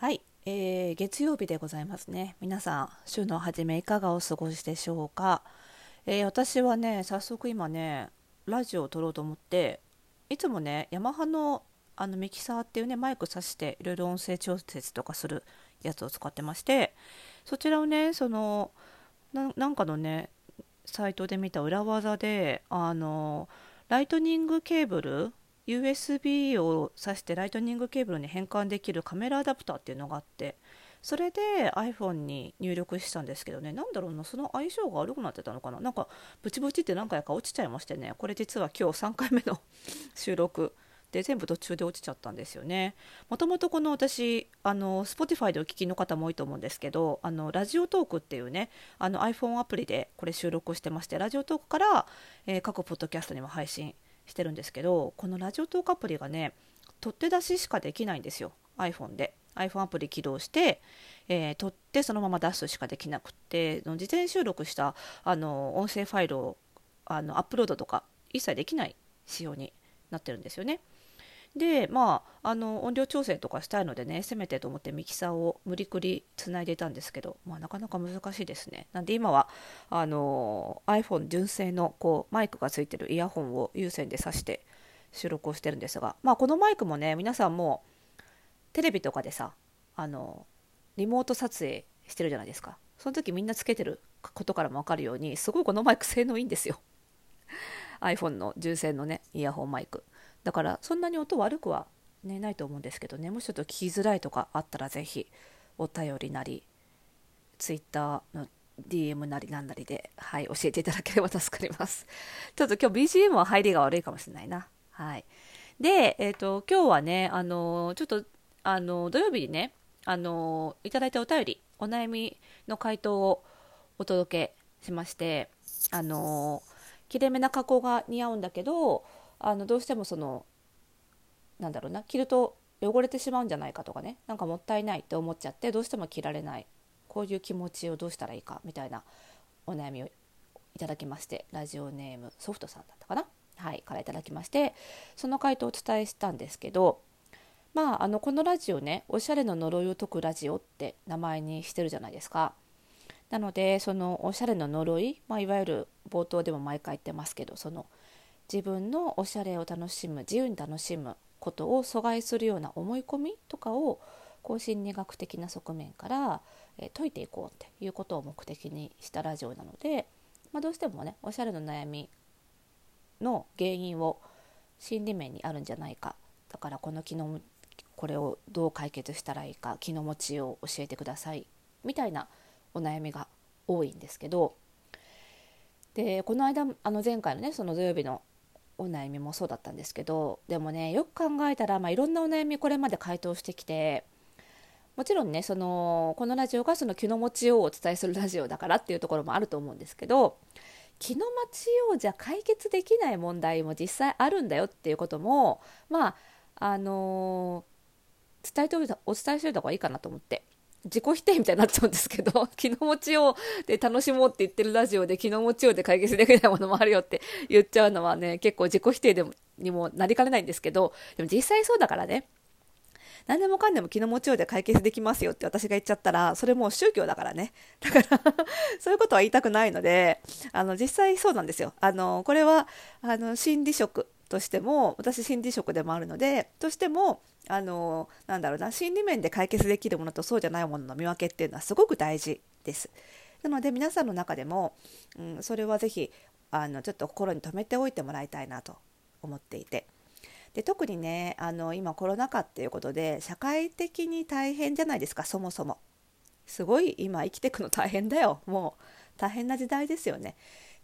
はい、えー、月曜日でございますね。皆さん、週の初めいかがお過ごしでしょうか？えー、私はね、早速今ね、ラジオを撮ろうと思って、いつもね、ヤマハのあのミキサーっていうね、マイク挿していろいろ音声調節とかするやつを使ってまして、そちらをね、その、なんかのね、サイトで見た裏技で、あの、ライトニングケーブル USB を挿してライトニングケーブルに変換できるカメラアダプターっていうのがあってそれで iPhone に入力したんですけどね。何だろうなその相性が悪くなってたのかな。なんかブチブチって何回か落ちちゃいましてね。これ実は今日3回目の 収録。で全部途中で落ちちゃったんですよね。もともとこの私あの Spotify でお聞きの方も多いと思うんですけどあのラジオトークっていうねあの iPhone アプリでこれ収録してましてラジオトークから、えー、各ポッドキャストにも配信してるんですけどこのラジオトークアプリがね取って出ししかできないんですよ iPhone で iPhone アプリ起動して、えー、取ってそのまま出すしかできなくって事前収録したあの音声ファイルをあのアップロードとか一切できない仕様になってるんですよね。でまああの音量調整とかしたいのでねせめてと思ってミキサーを無理くりつないでいたんですけど、まあ、なかなか難しいですね。なんで今はあの iPhone 純正のこうマイクがついてるイヤホンを有線で挿して収録をしてるんですが、まあ、このマイクもね皆さんもテレビとかでさあのリモート撮影してるじゃないですか。その時みんなつけてることからも分かるようにすごいこのマイク性能いいんですよ。iPhone の純正のねイヤホンマイク。だからそんなに音悪くは、ね、ないと思うんですけどねもしちょっと聞きづらいとかあったら是非お便りなり Twitter の DM なりなんなりで、はい、教えていただければ助かります。ちょっと今日 BGM は入りが悪いかもしれないな。はい。で、えっ、ー、と、今日はね、あの、ちょっと、あの、土曜日にね、あの、いただいたお便り、お悩みの回答をお届けしまして、あの、切れ目な加工が似合うんだけど、あのどうしてもそのなんだろうな着ると汚れてしまうんじゃないかとかね。なんかもったいないって思っちゃってどうしても着られない。こういう気持ちをどうしたらいいかみたいなお悩みをいただきましてラジオネームソフトさんだったかな。はいからいただきましてその回答をお伝えしたんですけどまああのこのラジオねおしゃれの呪いを解くラジオって名前にしてるじゃないですか。なのでそのおしゃれの呪い、まあ、いわゆる冒頭でも毎回言ってますけどその自分のおしゃれを楽しむ自由に楽しむことを阻害するような思い込みとかをこう心理学的な側面から、え解いていこうっていうことを目的にしたラジオなので、まあ、どうしてもねおしゃれの悩みの原因を心理面にあるんじゃないか。だからこの気のこれをどう解決したらいいか気の持ちを教えてくださいみたいなお悩みが多いんですけど。でこの間あの前回のねその土曜日のお悩みもそうだったんですけどでもねよく考えたら、まあ、いろんなお悩みこれまで回答してきてもちろんねそのこのラジオがその気の持ちようをお伝えするラジオだからっていうところもあると思うんですけど気の持ちようじゃ解決できない問題も実際あるんだよっていうこともまああのー、伝えておいたお伝えしておいた方がいいかなと思って。自己否定みたいになっちゃうんですけど、気の持ちようで楽しもうって言ってるラジオで気の持ちようで解決できないものもあるよって言っちゃうのはね、結構自己否定でもにもなりかねないんですけど、でも実際そうだからね、何でもかんでも気の持ちようで解決できますよって私が言っちゃったら、それもう宗教だからね。だから そういうことは言いたくないので、あの、実際そうなんですよ。あの、これは、あの、心理職としても、私心理職でもあるので、としても、あのなんだろうな心理面で解決できるものとそうじゃないものの見分けっていうのはすごく大事です。なので皆さんの中でも、うん、それはぜひあのちょっと心に留めておいてもらいたいなと思っていて。で特にねあの今コロナ禍っていうことで社会的に大変じゃないですかそもそも。すごい今生きていくの大変だよもう大変な時代ですよね。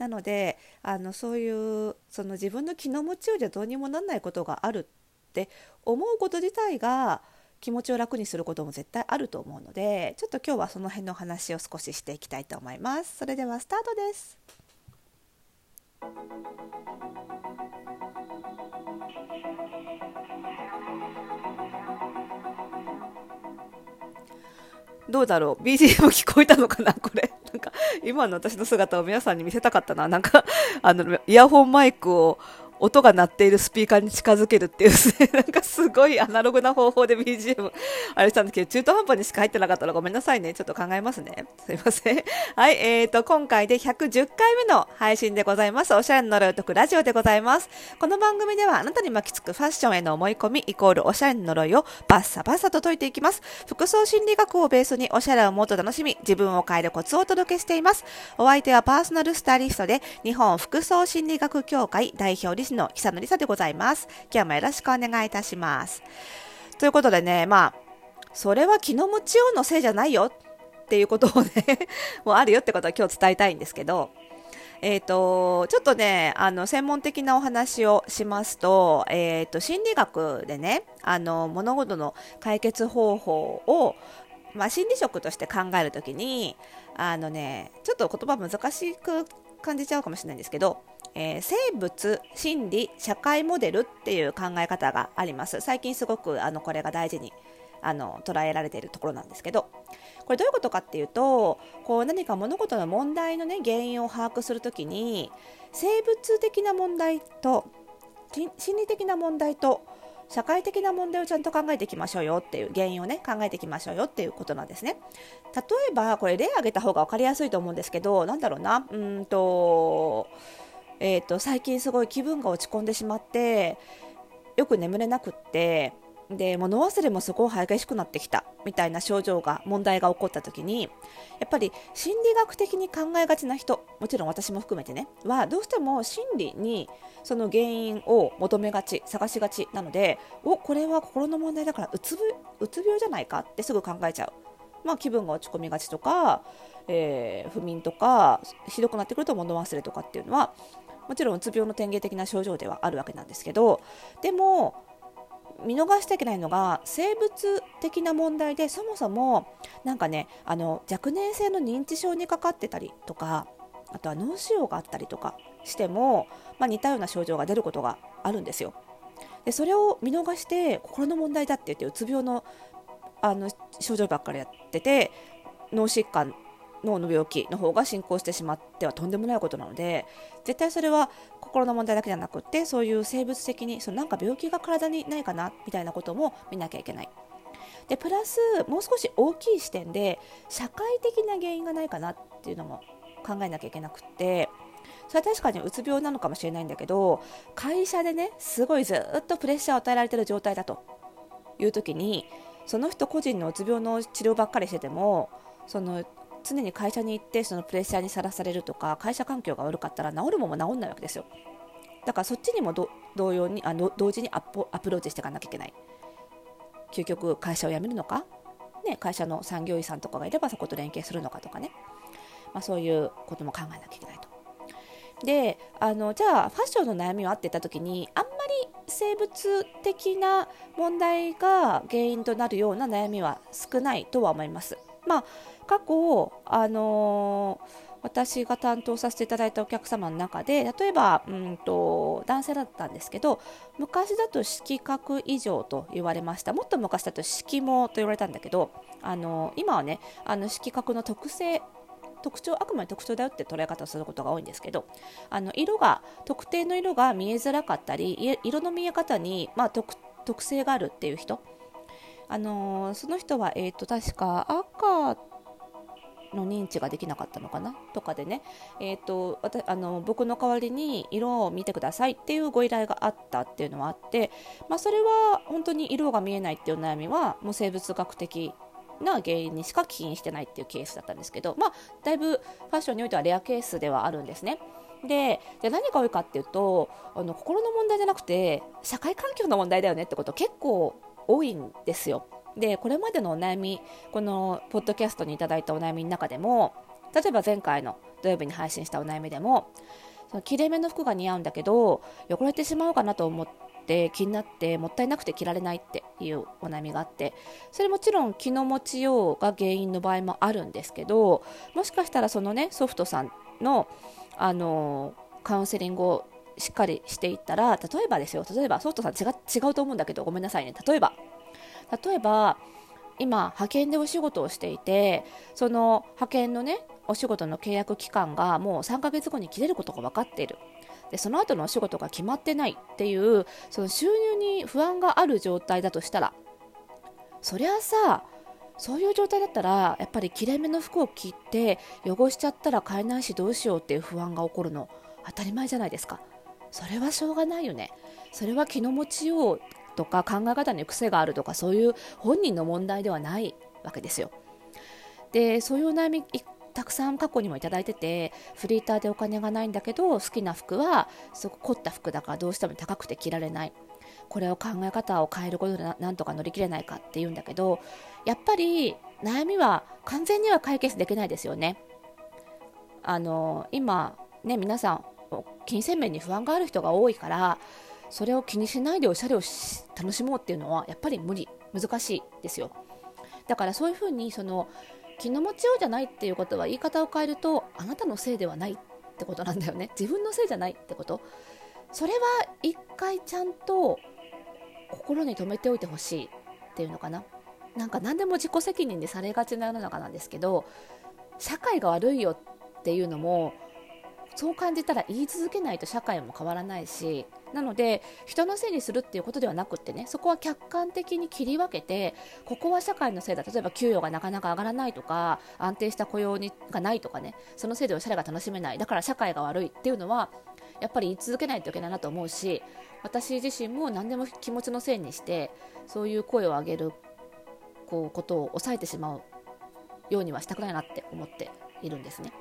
なのであのそういうその自分の気の持ちようじゃどうにもなんないことがあるって思うこと自体が気持ちを楽にすることも絶対あると思うのでちょっと今日はその辺の話を少ししていきたいと思いますそれではスタートですどうだろう ?BGM 聞こえたのかな？これ。なんか、今の私の姿を皆さんに見せたかったな。なんか、あの、イヤホンマイクを音が鳴っているスピーカーに近づけるっていうですね、なんかすごいアナログな方法で BGM あれしたんですけど、中途半端にしか入ってなかったらごめんなさいね。ちょっと考えますね。すいません。はい、えーと、今回で110回目の配信でございます。おしゃれの呪いを解くラジオでございます。この番組ではあなたに巻きつくファッションへの思い込みイコールおしゃれの呪いをバッサバッサと解いていきます。服装心理学をベースにおしゃれをもっと楽しみ、自分を変えるコツをお届けしています。お相手はパーソナルスタイリストで日本服装心理学協会代表理事の久野理沙でございます。今日もよろしくお願いいたします。ということでね、まあ、それは気の持ちようのせいじゃないよっていうことをね もうあるよってことは今日伝えたいんですけど、えーと、ちょっとねあの専門的なお話をしますと,、えーと、心理学でねあの物事の解決方法を、まあ、心理職として考えるときにあのねちょっと言葉難しく感じちゃうかもしれないんですけど、えー、生物心理社会モデルっていう考え方があります。最近すごくあのこれが大事にあの捉えられているところなんですけど。これどういうことかっていうとこう何か物事の問題の、ね、原因を把握するときに生物的な問題と心理的な問題と社会的な問題をちゃんと考えていきましょうよっていう原因をね考えていきましょうよっていうことなんですね。例えばこれ例挙げた方が分かりやすいと思うんですけどなんだろうな。うんと,、えーと最近すごい気分が落ち込んでしまってよく眠れなくってで物忘れもすごい激しくなってきたみたいな症状が問題が起こった時にやっぱり心理学的に考えがちな人もちろん私も含めてねはどうしても心理にその原因を求めがち探しがちなのでおこれは心の問題だからうつうつ病じゃないか？ってすぐ考えちゃう、まあ、気分が落ち込みがちとか、えー、不眠とかひどくなってくると物忘れとかっていうのはもちろんうつ病の典型的な症状ではあるわけなんですけどでも見逃してはいけないのが生物的な問題でそもそもなんかねあの若年性の認知症にかかってたりとかあとは脳腫瘍があったりとかしても、まあ、似たような症状が出ることがあるんですよ。でそれを見逃して心の問題だって言ってうつ病のあの症状ばっかりやってて脳疾患脳の病気の方が進行してしまってはとんでもないことなので絶対それは心の問題だけじゃなくってそういう生物的にそのなんか病気が体にないかなみたいなことも見なきゃいけない。でプラスもう少し大きい視点で社会的な原因がないかなっていうのも考えなきゃいけなくってそれは確かにうつ病なのかもしれないんだけど会社でねすごいずっとプレッシャーを与えられてる状態だという時にその人個人のうつ病の治療ばっかりしててもその常に会社に行ってそのプレッシャーにさらされるとか会社環境が悪かったら治るもんも治んないわけですよ。だからそっちにも同様にあの同時にアプローチしていかなきゃいけない。究極会社を辞めるのか、ね、会社の産業医さんとかがいればそこと連携するのかとかね、まあ、そういうことも考えなきゃいけないと。であのじゃあファッションの悩みはあってた時にあんまり生物的な問題が原因となるような悩みは少ないとは思います。まあ過去、あのー、私が担当させていただいたお客様の中で例えばうんと男性だったんですけど昔だと色覚異常と言われました。もっと昔だと色毛と言われたんだけど、あのー、今はねあの色覚の特性特徴あくまで特徴だよって捉え方をすることが多いんですけどあの色が特定の色が見えづらかったり色の見え方に、まあ、特性があるっていう人あのー、その人は、えーと確か赤の認知ができなかったのかな？とかでね、えーと、あの僕の代わりに色を見てくださいっていうご依頼があったっていうのはあって、まあ、それは本当に色が見えないっていう悩みはもう生物学的な原因にしか起因してないっていうケースだったんですけど、まあ、だいぶファッションにおいてはレアケースではあるんですね。でじゃ何が多いかっていうとあの心の問題じゃなくて社会環境の問題だよねってこと結構多いんですよ。でこれまでのお悩みこのポッドキャストにいただいたお悩みの中でも例えば前回の土曜日に配信したお悩みでもその切れ目の服が似合うんだけど汚れてしまうかなと思って気になってもったいなくて着られないっていうお悩みがあってそれもちろん気の持ちようが原因の場合もあるんですけどもしかしたらそのねソフトさんのあのカウンセリングをしっかりしていったら例えばですよ例えばソフトさん違違うと思うんだけどごめんなさいね。例えば例えば今派遣でお仕事をしていてその派遣のねお仕事の契約期間がもう3ヶ月後に切れることが分かっている。でその後のお仕事が決まってないっていうその収入に不安がある状態だとしたらそりゃさそういう状態だったらやっぱり切れ目の服を着て汚しちゃったら買えないしどうしようっていう不安が起こるの当たり前じゃないですか。それはしょうがないよね。それは気の持ちようとか考え方に癖があるとかそういう本人の問題ではないわけですよ。でそういうお悩みたくさん過去にもいただいててフリーターでお金がないんだけど好きな服はすごく凝った服だからどうしても高くて着られない。これを考え方を変えることでなんとか乗り切れないかっていうんだけどやっぱり悩みは完全には解決できないですよね。あの今ね皆さん金銭面に不安がある人が多いからそれを気にしないでおしゃれを楽しもうっていうのはやっぱり無理。難しいですよ。だからそういうふうにその気の持ちようじゃないっていうことは言い方を変えるとあなたのせいではないってことなんだよね。自分のせいじゃないってこと。それは一回ちゃんと心に留めておいてほしいっていうのかな。なんか何でも自己責任でされがちな世の中なんですけど社会が悪いよっていうのもそう感じたら言い続けないと社会も変わらないしなので人のせいにするっていうことではなくってねそこは客観的に切り分けてここは社会のせいだ例えば給与がなかなか上がらないとか安定した雇用にがないとかねそのせいでおしゃれが楽しめないだから社会が悪いっていうのはやっぱり言い続けないといけないなと思うし私自身も何でも気持ちのせいにしてそういう声を上げるこうことを抑えてしまうようにはしたくないなって思っているんですね。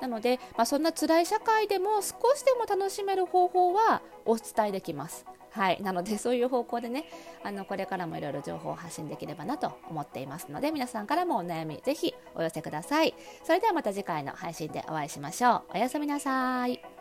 なので、まあ、そんな辛い社会でも少しでも楽しめる方法はお伝えできます。はい、なのでそういう方向でねあのこれからもいろいろ情報を発信できればなと思っていますので皆さんからもお悩みぜひお寄せください。それではまた次回の配信でお会いしましょう。おやすみなさい。